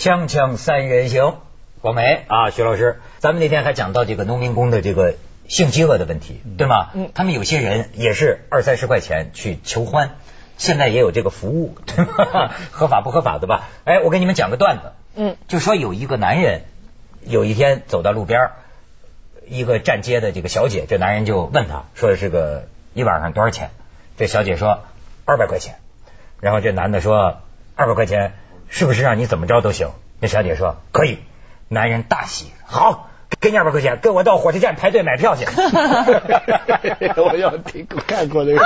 锵锵三人行，广梅啊，徐老师，咱们那天还讲到这个农民工的这个性饥饿的问题，对吗？嗯他们有些人也是二三十块钱去求欢，现在也有这个服务，对吧？合法不合法的吧？哎，我给你们讲个段子，嗯，就说有一个男人有一天走到路边儿，一个站街的这个小姐，这男人就问他说是个一晚上多少钱？这小姐说二百块钱，然后这男的说二百块钱是不是让你怎么着都行？那小姐说可以，男人大喜，好，给你二百块钱，跟我到火车站排队买票去。我要听过看过这个，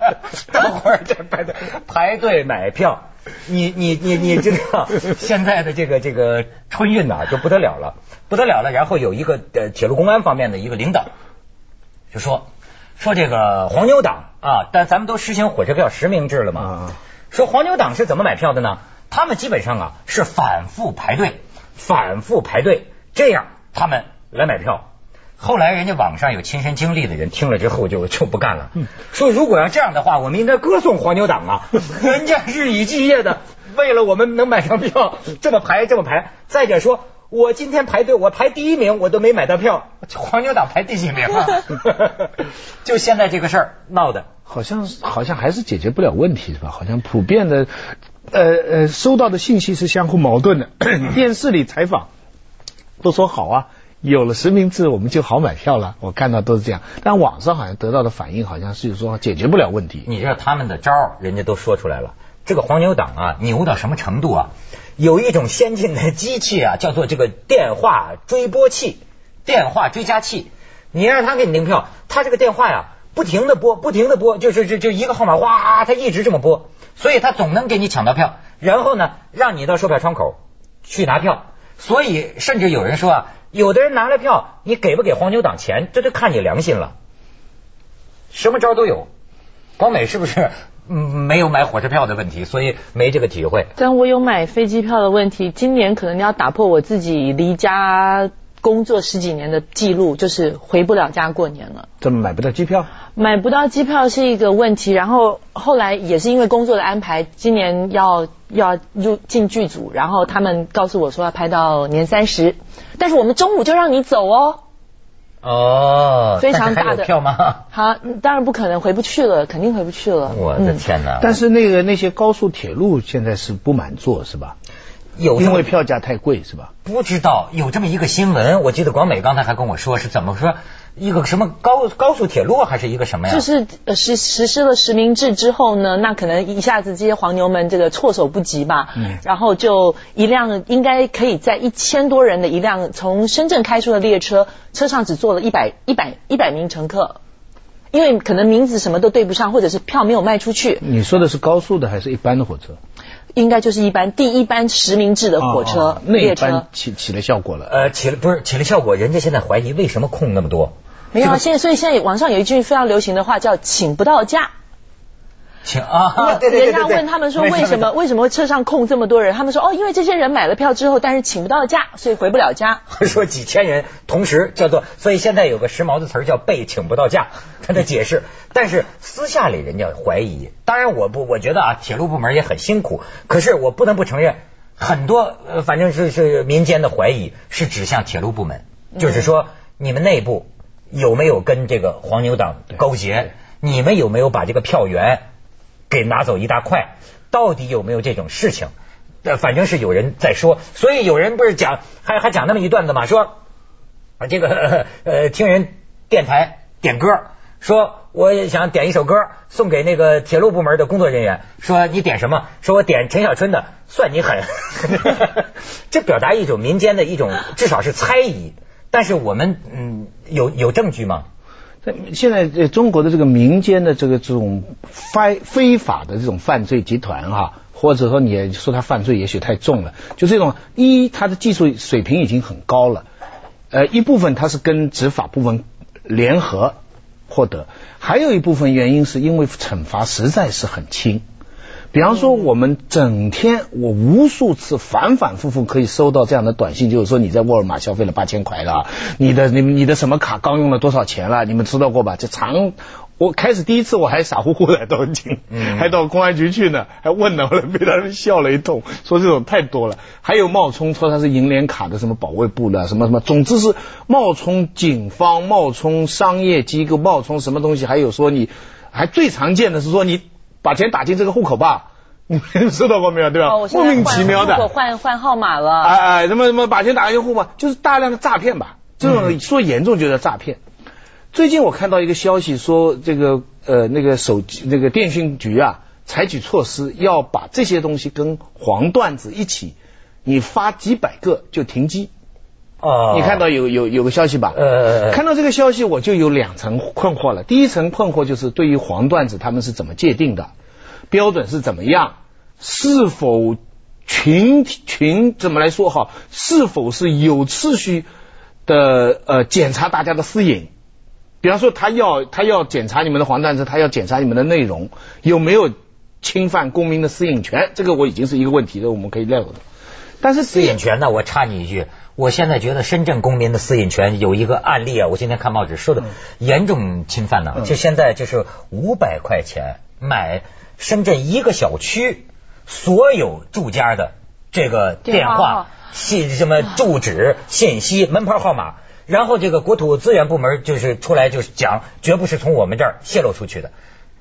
到火车站排队排队买票。你你你你知道现在的这个这个春运呐、就不得了了，不得了了。然后有一个呃铁路公安方面的一个领导就说说这个黄牛党啊，但咱们都实行火车票实名制了嘛。啊说黄牛党是怎么买票的呢？他们基本上啊是反复排队，反复排队，这样他们来买票。后来人家网上有亲身经历的人听了之后就就不干了，说如果要这样的话，我们应该歌颂黄牛党啊，人家日以继夜的为了我们能买上票，这么排这么排。再者说，我今天排队，我排第一名，我都没买到票，黄牛党排第几名啊？就现在这个事儿闹的，好像好像还是解决不了问题是吧？好像普遍的，呃呃，收到的信息是相互矛盾的。电视里采访都说好啊，有了实名制我们就好买票了，我看到都是这样。但网上好像得到的反应好像是说解决不了问题。你知道他们的招儿，人家都说出来了。这个黄牛党啊，牛到什么程度啊？有一种先进的机器啊，叫做这个电话追拨器、电话追加器。你让他给你订票，他这个电话呀，不停的拨，不停的拨，就是就就一个号码，哇，他一直这么拨，所以他总能给你抢到票。然后呢，让你到售票窗口去拿票。所以甚至有人说啊，有的人拿了票，你给不给黄牛党钱，这就看你良心了。什么招都有。广美是不是嗯没有买火车票的问题，所以没这个体会？但我有买飞机票的问题，今年可能要打破我自己离家工作十几年的记录，就是回不了家过年了。怎么买不到机票？买不到机票是一个问题，然后后来也是因为工作的安排，今年要要入进剧组，然后他们告诉我说要拍到年三十，但是我们中午就让你走哦。哦，非常大的票吗？好，当然不可能回不去了，肯定回不去了。我的天哪！但是那个那些高速铁路现在是不满座是吧？有因为票价太贵是吧？不知道有这么一个新闻，我记得广美刚才还跟我说是怎么说，一个什么高高速铁路还是一个什么呀？就是呃实实施了实名制之后呢，那可能一下子这些黄牛们这个措手不及吧，嗯然后就一辆应该可以在一千多人的一辆从深圳开出的列车，车上只坐了一百一百一百名乘客，因为可能名字什么都对不上，或者是票没有卖出去，你说的是高速的还是一般的火车？应该就是一班第一班实名制的火车、那一列车班。起起了效果了。呃，起了不是起了效果，人家现在怀疑为什么空那么多？没有啊，现在所以现在网上有一句非常流行的话叫“请不到假”。请啊，对对对对人家问他们说为什么 为什么车上空这么多人？他们说哦，因为这些人买了票之后，但是请不到假，所以回不了家。说几千人同时叫做，所以现在有个时髦的词儿叫被请不到假，他的解释。但是私下里人家怀疑，当然我不，我觉得啊，铁路部门也很辛苦，可是我不能不承认，很多呃，反正是是民间的怀疑是指向铁路部门，就是说你们内部有没有跟这个黄牛党勾结？你们有没有把这个票源给拿走一大块？到底有没有这种事情？呃，反正是有人在说，所以有人不是讲还还讲那么一段子嘛，说啊这个 呃听人电台点歌，说我也想点一首歌送给那个铁路部门的工作人员，说你点什么？说我点陈小春的《算你狠》，这表达一种民间的一种至少是猜疑，但是我们嗯有有证据吗？在现在在中国的这个民间的这个这种非非法的这种犯罪集团哈、或者说你说他犯罪也许太重了，就这种一他的技术水平已经很高了，呃一部分他是跟执法部门联合获得，还有一部分原因是因为惩罚实在是很轻。比方说，我们整天我无数次反反复复可以收到这样的短信，就是说你在沃尔玛消费了八千块了，你的你你的什么卡刚用了多少钱了，你们知道过吧？这常我开始第一次我还傻乎乎的都进，还到公安局去呢，还问呢，后来被他们笑了一通，说这种太多了。还有冒充说他是银联卡的什么保卫部的什么什么，总之是冒充警方、冒充商业机构、冒充什么东西。还有说你还最常见的是说你把钱打进这个户口吧，你们收到过没有？对吧？莫名其妙的我换换号码了，哎哎，什么什么把钱打进户吧，就是大量的诈骗吧。这种说严重就叫诈骗。最近我看到一个消息说，这个呃那个手机那个电信局啊，采取措施要把这些东西跟黄段子一起，你发几百个就停机。哦，你看到有有有个消息吧？呃，看到这个消息我就有两层困惑了。第一层困惑就是对于黄段子他们是怎么界定的，标准是怎么样，是否群群怎么来说哈？是否是有次序的呃检查大家的私隐？比方说，他要他要检查你们的黄段子，他要检查你们的内容有没有侵犯公民的私隐权，这个我已经是一个问题了，我们可以聊的。但是私隐权呢，我插你一句，我现在觉得深圳公民的私隐权有一个案例啊，我今天看报纸说的严重侵犯呢，就现在就是五百块钱买深圳一个小区所有住家的这个电话信什么住址 信息门牌号码。然后这个国土资源部门就是出来就是讲，绝不是从我们这儿泄露出去的，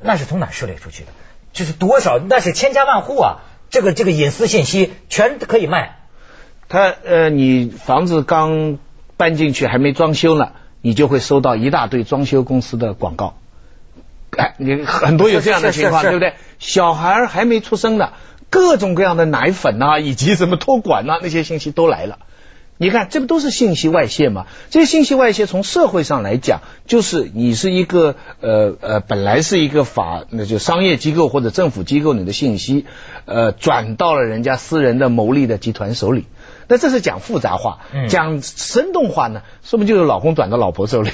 那是从哪泄露出去的？就是多少？那是千家万户啊！这个这个隐私信息全可以卖。他呃，你房子刚搬进去还没装修呢，你就会收到一大堆装修公司的广告。哎，你很多有这样的情况，对不对？小孩还没出生呢，各种各样的奶粉呐，以及什么托管呐，那些信息都来了。你看，这不都是信息外泄吗？这些信息外泄，从社会上来讲，就是你是一个呃呃，本来是一个法，那就商业机构或者政府机构，你的信息呃转到了人家私人的牟利的集团手里。那这是讲复杂化，讲生动化呢，说不定就是老公转到老婆手里。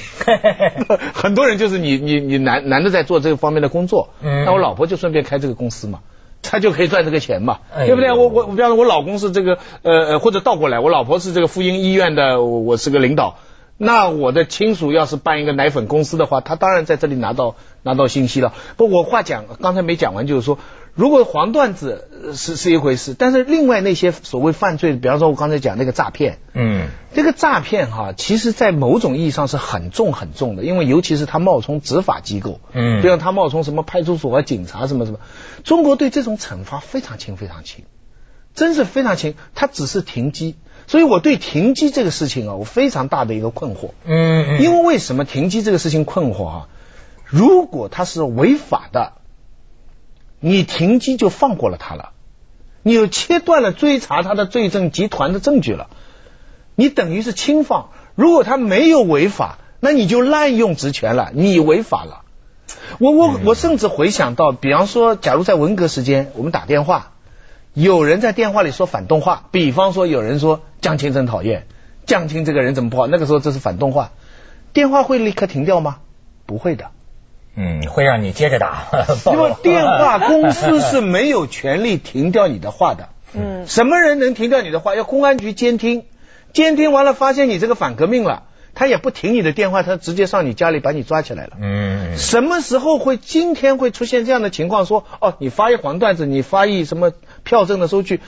很多人就是你你你男男的在做这个方面的工作，那我老婆就顺便开这个公司嘛。他就可以赚这个钱嘛，对不对？我我比方说，我老公是这个呃呃，或者倒过来，我老婆是这个妇婴医院的，我是个领导。那我的亲属要是办一个奶粉公司的话，他当然在这里拿到拿到信息了。不，我话讲刚才没讲完，就是说。如果黄段子是是一回事，但是另外那些所谓犯罪，比方说我刚才讲那个诈骗，嗯，这个诈骗哈，其实在某种意义上是很重很重的，因为尤其是他冒充执法机构，嗯，就像他冒充什么派出所啊、警察什么什么，中国对这种惩罚非常轻非常轻，真是非常轻，他只是停机，所以我对停机这个事情啊，我非常大的一个困惑，嗯，因为为什么停机这个事情困惑啊？如果他是违法的。你停机就放过了他了，你又切断了追查他的罪证集团的证据了，你等于是轻放。如果他没有违法，那你就滥用职权了，你违法了。我我我甚至回想到，比方说，假如在文革时间，我们打电话，有人在电话里说反动话，比方说有人说江青真讨厌，江青这个人怎么不好？那个时候这是反动话，电话会立刻停掉吗？不会的。嗯，会让你接着打。因为电话公司是没有权利停掉你的话的。嗯，什么人能停掉你的话？要公安局监听，监听完了发现你这个反革命了，他也不停你的电话，他直接上你家里把你抓起来了。嗯，什么时候会今天会出现这样的情况？说哦，你发一黄段子，你发一什么票证的收据？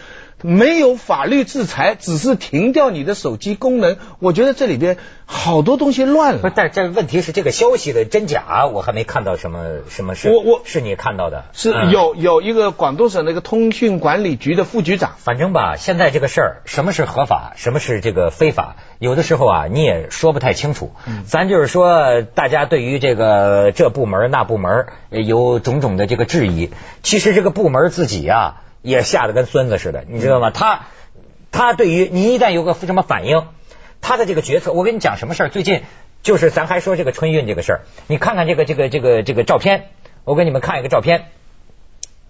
没有法律制裁，只是停掉你的手机功能。我觉得这里边好多东西乱了。不，但这问题是这个消息的真假，我还没看到什么什么事。我我是你看到的，是有有一个广东省那个通讯管理局的副局长。反正吧，现在这个事儿，什么是合法，什么是这个非法，有的时候啊，你也说不太清楚。咱就是说，大家对于这个这部门那部门有种种的这个质疑，其实这个部门自己啊。也吓得跟孙子似的，你知道吗？他他对于你一旦有个什么反应，他的这个决策，我跟你讲什么事儿？最近就是咱还说这个春运这个事儿，你看看这个这个这个这个照片，我给你们看一个照片，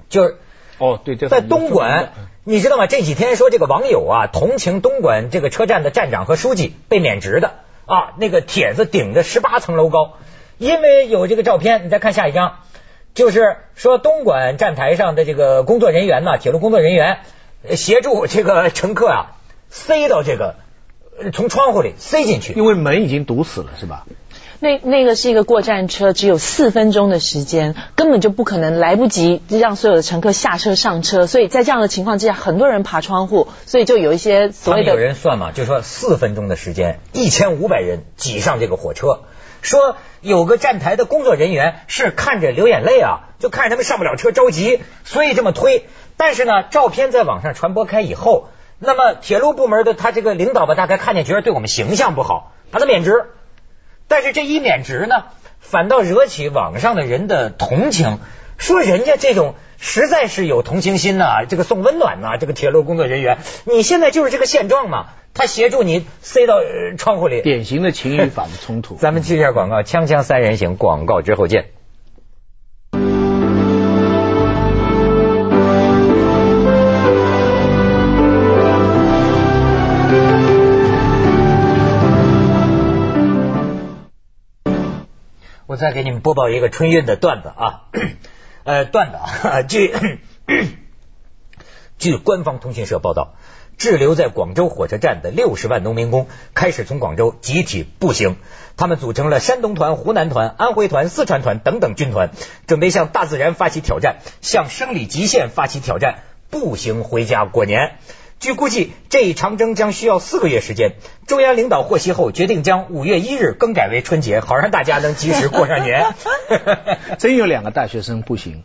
就是哦对，在东莞，你知道吗？这几天说这个网友啊同情东莞这个车站的站长和书记被免职的啊，那个帖子顶着十八层楼高，因为有这个照片，你再看下一张。就是说，东莞站台上的这个工作人员呢，铁路工作人员协助这个乘客啊，塞到这个从窗户里塞进去，因为门已经堵死了，是吧？那那个是一个过站车，只有四分钟的时间，根本就不可能来不及让所有的乘客下车上车，所以在这样的情况之下，很多人爬窗户，所以就有一些所谓的有人算嘛，就说四分钟的时间，一千五百人挤上这个火车，说有个站台的工作人员是看着流眼泪啊，就看着他们上不了车着急，所以这么推。但是呢，照片在网上传播开以后，那么铁路部门的他这个领导吧，大概看见觉得对我们形象不好，把他免职。但是这一免职呢，反倒惹起网上的人的同情，说人家这种实在是有同情心呐，这个送温暖呐，这个铁路工作人员，你现在就是这个现状嘛，他协助你塞到窗户里，典型的情与法的冲突。咱们接一下广告，锵锵三人行，广告之后见。我再给你们播报一个春运的段子啊，呃，段子啊，据据官方通讯社报道，滞留在广州火车站的六十万农民工开始从广州集体步行，他们组成了山东团、湖南团、安徽团、四川团等等军团，准备向大自然发起挑战，向生理极限发起挑战，步行回家过年。据估计，这一长征将需要四个月时间。中央领导获悉后，决定将五月一日更改为春节，好让大家能及时过上年。真有两个大学生步行，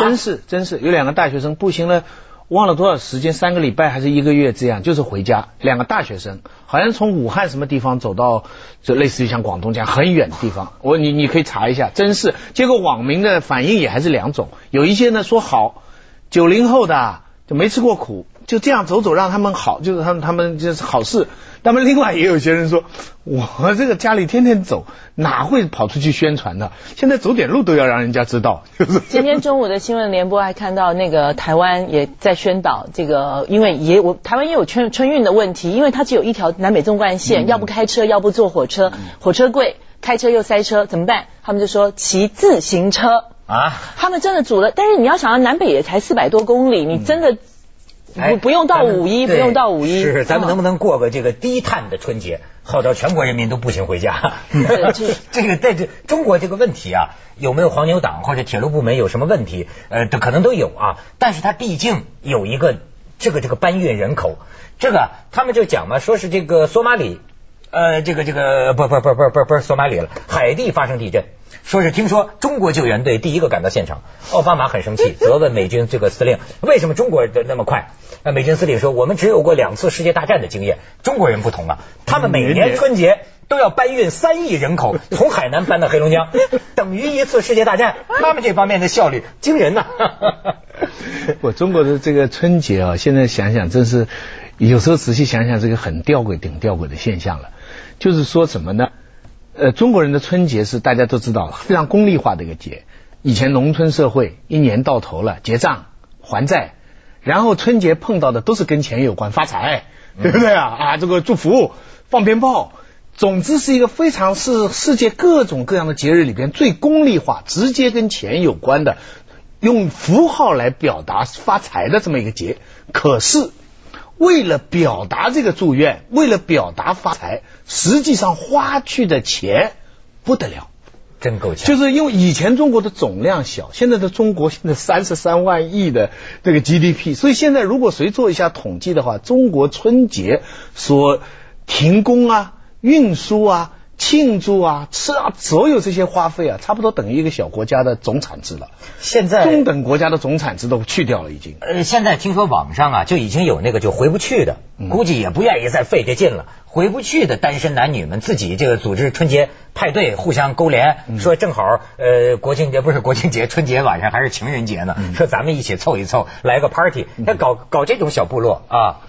真是真是有两个大学生步行了，忘了多少时间，三个礼拜还是一个月这样，就是回家。两个大学生好像从武汉什么地方走到，就类似于像广东这样很远的地方。我你你可以查一下，真是。结果网民的反应也还是两种，有一些呢说好，九零后的就没吃过苦。就这样走走让他们好，就是他们他们就是好事。那么另外也有些人说，我这个家里天天走，哪会跑出去宣传呢？现在走点路都要让人家知道。就是今天中午的新闻联播还看到那个台湾也在宣导这个，因为也我台湾也有春春运的问题，因为它只有一条南北纵贯线，要不开车，要不坐火车，火车贵，开车又塞车，怎么办？他们就说骑自行车啊，他们真的组了，但是你要想要南北也才四百多公里，你真的。不不用到五一，不用到五一。是，咱们能不能过个这个低碳的春节，号召全国人民都步行回家？这个在这中国这个问题啊，有没有黄牛党或者铁路部门有什么问题？呃，可能都有啊。但是它毕竟有一个这个这个搬运人口，这个他们就讲嘛，说是这个索马里，呃，这个这个不不不不不不是索马里了，海地发生地震。说是听说中国救援队第一个赶到现场，奥巴马很生气，责问美军这个司令为什么中国的那么快？那美军司令说我们只有过两次世界大战的经验，中国人不同啊，他们每年春节都要搬运三亿人口 从海南搬到黑龙江，等于一次世界大战，他们这方面的效率惊人呐。我中国的这个春节啊，现在想想真是有时候仔细想想，这个很吊诡顶吊诡的现象了，就是说什么呢？呃，中国人的春节是大家都知道非常功利化的一个节。以前农村社会一年到头了结账还债，然后春节碰到的都是跟钱有关，发财，对不对啊？啊，这个祝福放鞭炮，总之是一个非常是世界各种各样的节日里边最功利化、直接跟钱有关的，用符号来表达发财的这么一个节。可是。为了表达这个祝愿，为了表达发财，实际上花去的钱不得了，真够呛。就是因为以前中国的总量小，现在的中国现在三十三万亿的这个 GDP，所以现在如果谁做一下统计的话，中国春节所停工啊、运输啊。庆祝啊，吃啊，所有这些花费啊，差不多等于一个小国家的总产值了。现在中等国家的总产值都去掉了，已经。呃，现在听说网上啊，就已经有那个就回不去的，估计也不愿意再费这劲了。回不去的单身男女们自己这个组织春节派对，互相勾连，说正好呃国庆节不是国庆节，春节晚上还是情人节呢，说咱们一起凑一凑，来个 party，他搞搞这种小部落啊。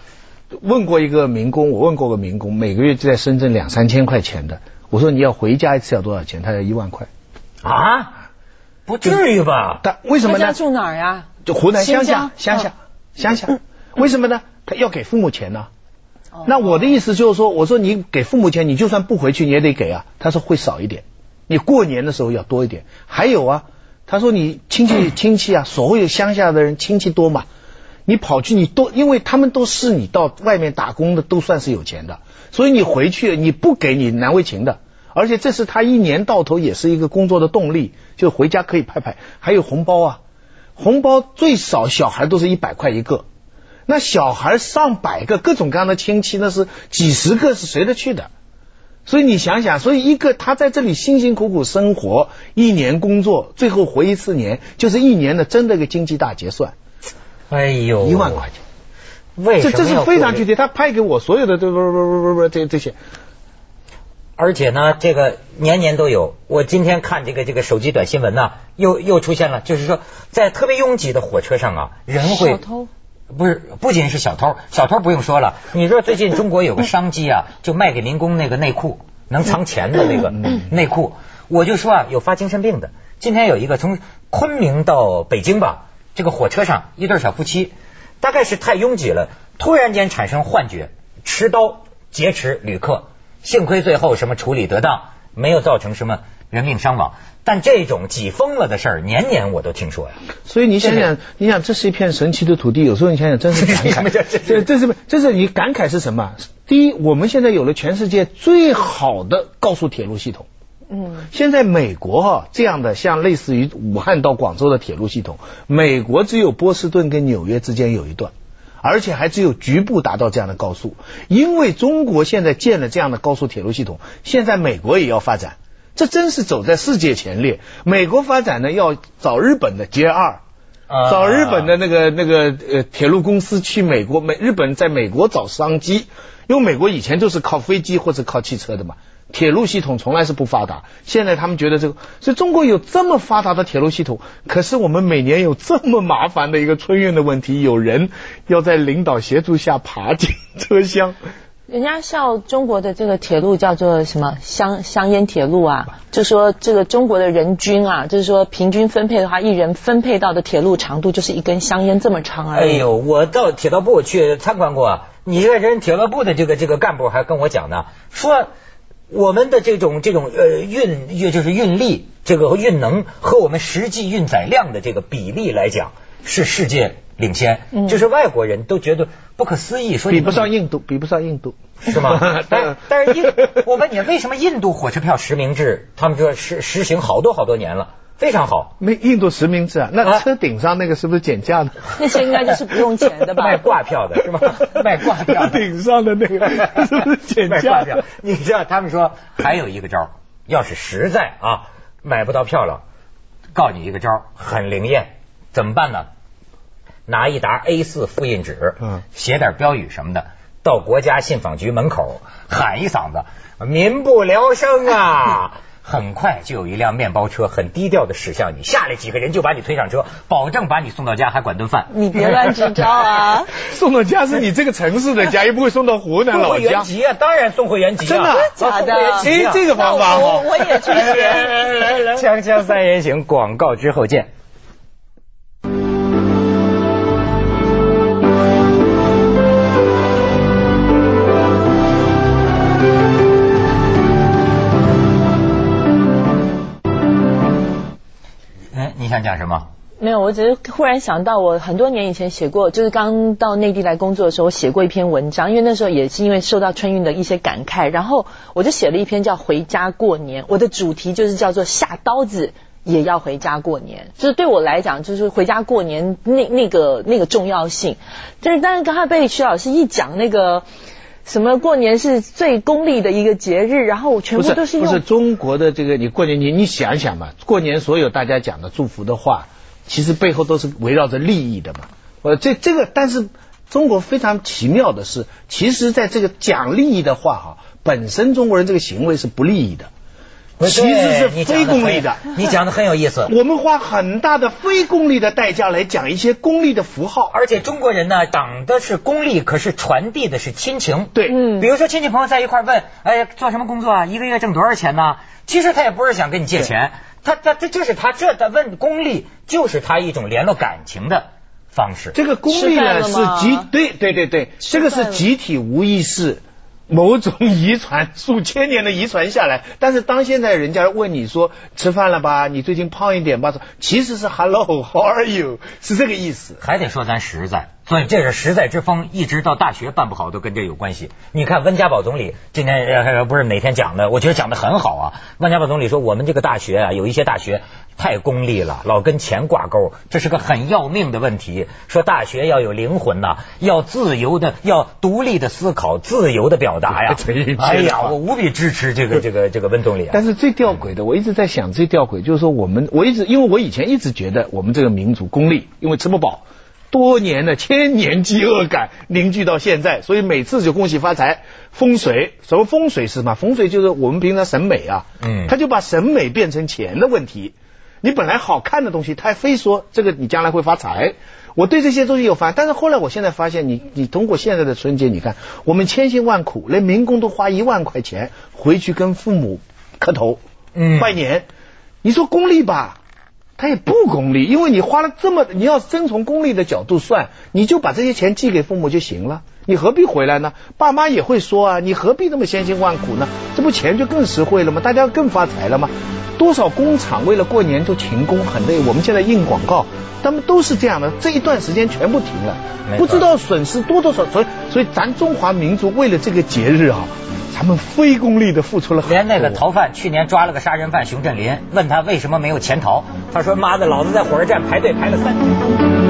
问过一个民工，我问过个民工，每个月就在深圳两三千块钱的。我说你要回家一次要多少钱？他要一万块啊？不至于吧？他为什么呢？住哪儿呀？就湖南乡下，乡下，乡下。为什么呢？他要给父母钱呢？那我的意思就是说，我说你给父母钱，你就算不回去你也得给啊。他说会少一点，你过年的时候要多一点。还有啊，他说你亲戚 亲戚啊，所有乡下的人亲戚多嘛，你跑去你都，因为他们都是你到外面打工的，都算是有钱的。所以你回去你不给你难为情的，而且这是他一年到头也是一个工作的动力，就回家可以拍拍，还有红包啊，红包最少小孩都是一百块一个，那小孩上百个，各种各样的亲戚那是几十个是随得去的。所以你想想，所以一个他在这里辛辛苦苦生活一年工作，最后回一次年，就是一年的真的一个经济大结算，哎呦，一万块钱。为什么这这是非常具体，他拍给我所有的这不不不不不这这些，而且呢，这个年年都有。我今天看这个这个手机短新闻呢，又又出现了，就是说在特别拥挤的火车上啊，人会小偷不是不仅是小偷，小偷不用说了。你说最近中国有个商机啊，就卖给民工那个内裤，能藏钱的那个 内裤。我就说啊，有发精神病的。今天有一个从昆明到北京吧，这个火车上一对小夫妻，大概是太拥挤了，突然间产生幻觉，持刀劫持旅客。幸亏最后什么处理得当，没有造成什么人命伤亡。但这种挤疯了的事儿，年年我都听说呀。所以你想想，你想这是一片神奇的土地，有时候你想想真是感慨。这 这这是这是你感慨是什么？第一，我们现在有了全世界最好的高速铁路系统。嗯，现在美国哈、这样的像类似于武汉到广州的铁路系统，美国只有波士顿跟纽约之间有一段，而且还只有局部达到这样的高速。因为中国现在建了这样的高速铁路系统，现在美国也要发展，这真是走在世界前列。美国发展呢要找日本的 JR。啊找日本的那个那个呃铁路公司去美国，美日本在美国找商机，因为美国以前都是靠飞机或者靠汽车的嘛，铁路系统从来是不发达。现在他们觉得这个，所以中国有这么发达的铁路系统，可是我们每年有这么麻烦的一个春运的问题，有人要在领导协助下爬进车厢。人家笑中国的这个铁路叫做什么香香烟铁路啊，就说这个中国的人均啊，就是说平均分配的话，一人分配到的铁路长度就是一根香烟这么长而已。哎呦，我到铁道部去参观过，你这个人铁道部的这个这个干部还跟我讲呢，说我们的这种这种呃运运就是运力这个运能和我们实际运载量的这个比例来讲是世界领先，嗯就是外国人都觉得不可思议，说你比不们上印度，比不上印度，是吗？但但是印，我问你，为什么印度火车票实名制？他们说实实行好多好多年了，非常好。那印度实名制啊，那啊车顶上那个是不是减价的？那些应该就是不用钱的吧？卖挂票的是吧？卖挂票的顶上的那个是不是减卖价挂票？你知道他们说还有一个招儿，要是实在啊买不到票了，告你一个招儿，很灵验，怎么办呢？拿一沓 A 四复印纸，嗯写点标语什么的，到国家信访局门口喊一嗓子“民不聊生啊”，很快就有一辆面包车很低调的驶向你，下来几个人就把你推上车，保证把你送到家，还管顿饭。你别乱支招啊！送到家是你这个城市的家，又不会送到湖南送回原老家。籍啊，当然送回原籍啊，真的啊假的送回原籍啊哎，这个方法那我。我也去学。来来，锵锵三人行，广告之后见。想讲什么？没有，我只是忽然想到，我很多年以前写过，就是刚到内地来工作的时候，我写过一篇文章，因为那时候也是因为受到春运的一些感慨，然后我就写了一篇叫《回家过年》，我的主题就是叫做下刀子。也要回家过年，就是对我来讲，就是回家过年那那个那个重要性。但是，但是刚才被徐老师一讲那个什么过年是最功利的一个节日，然后我全部都是用不是中国的这个，你过年你你想想嘛，过年所有大家讲的祝福的话，其实背后都是围绕着利益的嘛。呃，这这个，但是中国非常奇妙的是，其实在这个讲利益的话哈，本身中国人这个行为是不利益的，其实是你非功利的。你讲的很有意思。我们花很大的非功利的代价来讲一些功利的符号，而且中国人呢，讲的是功利，可是传递的是亲情。对，嗯比如说亲戚朋友在一块问，哎，做什么工作啊？一个月挣多少钱呢？其实他也不是想跟你借钱，他他这就是他这他问功利，就是他一种联络感情的方式。这个功利呢是集对对对对，这个是集体无意识。某种遗传，数千年的遗传下来，但是当现在人家问你说吃饭了吧，你最近胖一点吧，其实是 Hello，How are you，是这个意思。还得说咱实在，所以这是实在之风，一直到大学办不好都跟这有关系。你看温家宝总理今天呃不是哪天讲的，我觉得讲的很好啊。温家宝总理说，我们这个大学啊，有一些大学太功利了，老跟钱挂钩，这是个很要命的问题。说大学要有灵魂呐、要自由的，要独立的思考，自由的表达呀。哎呀，我无比支持这个这个 这个温总理啊。但是最吊诡的，我一直在想，最吊诡就是说，我们我一直因为我以前一直觉得我们这个民族功利，因为吃不饱，多年的千年饥饿感凝聚到现在，所以每次就恭喜发财。风水，什么风水是什么？风水就是我们平常审美啊，嗯他就把审美变成钱的问题。你本来好看的东西，他还非说这个你将来会发财。我对这些东西有烦，但是后来我现在发现你，你通过现在的春节，你看我们千辛万苦，连民工都花一万块钱回去跟父母磕头，嗯拜年。你说功利吧，他也不功利，因为你花了这么，你要真从功利的角度算，你就把这些钱寄给父母就行了，你何必回来呢？爸妈也会说啊，你何必那么千辛万苦呢？这不钱就更实惠了吗？大家更发财了吗？多少工厂为了过年就停工很累，我们现在印广告，他们都是这样的，这一段时间全部停了不知道损失多多少，所以所以咱中华民族为了这个节日啊，咱们非功利的付出了很多。连那个逃犯去年抓了个杀人犯熊振林，问他为什么没有潜逃，他说妈的，老子在火车站排队排了三天。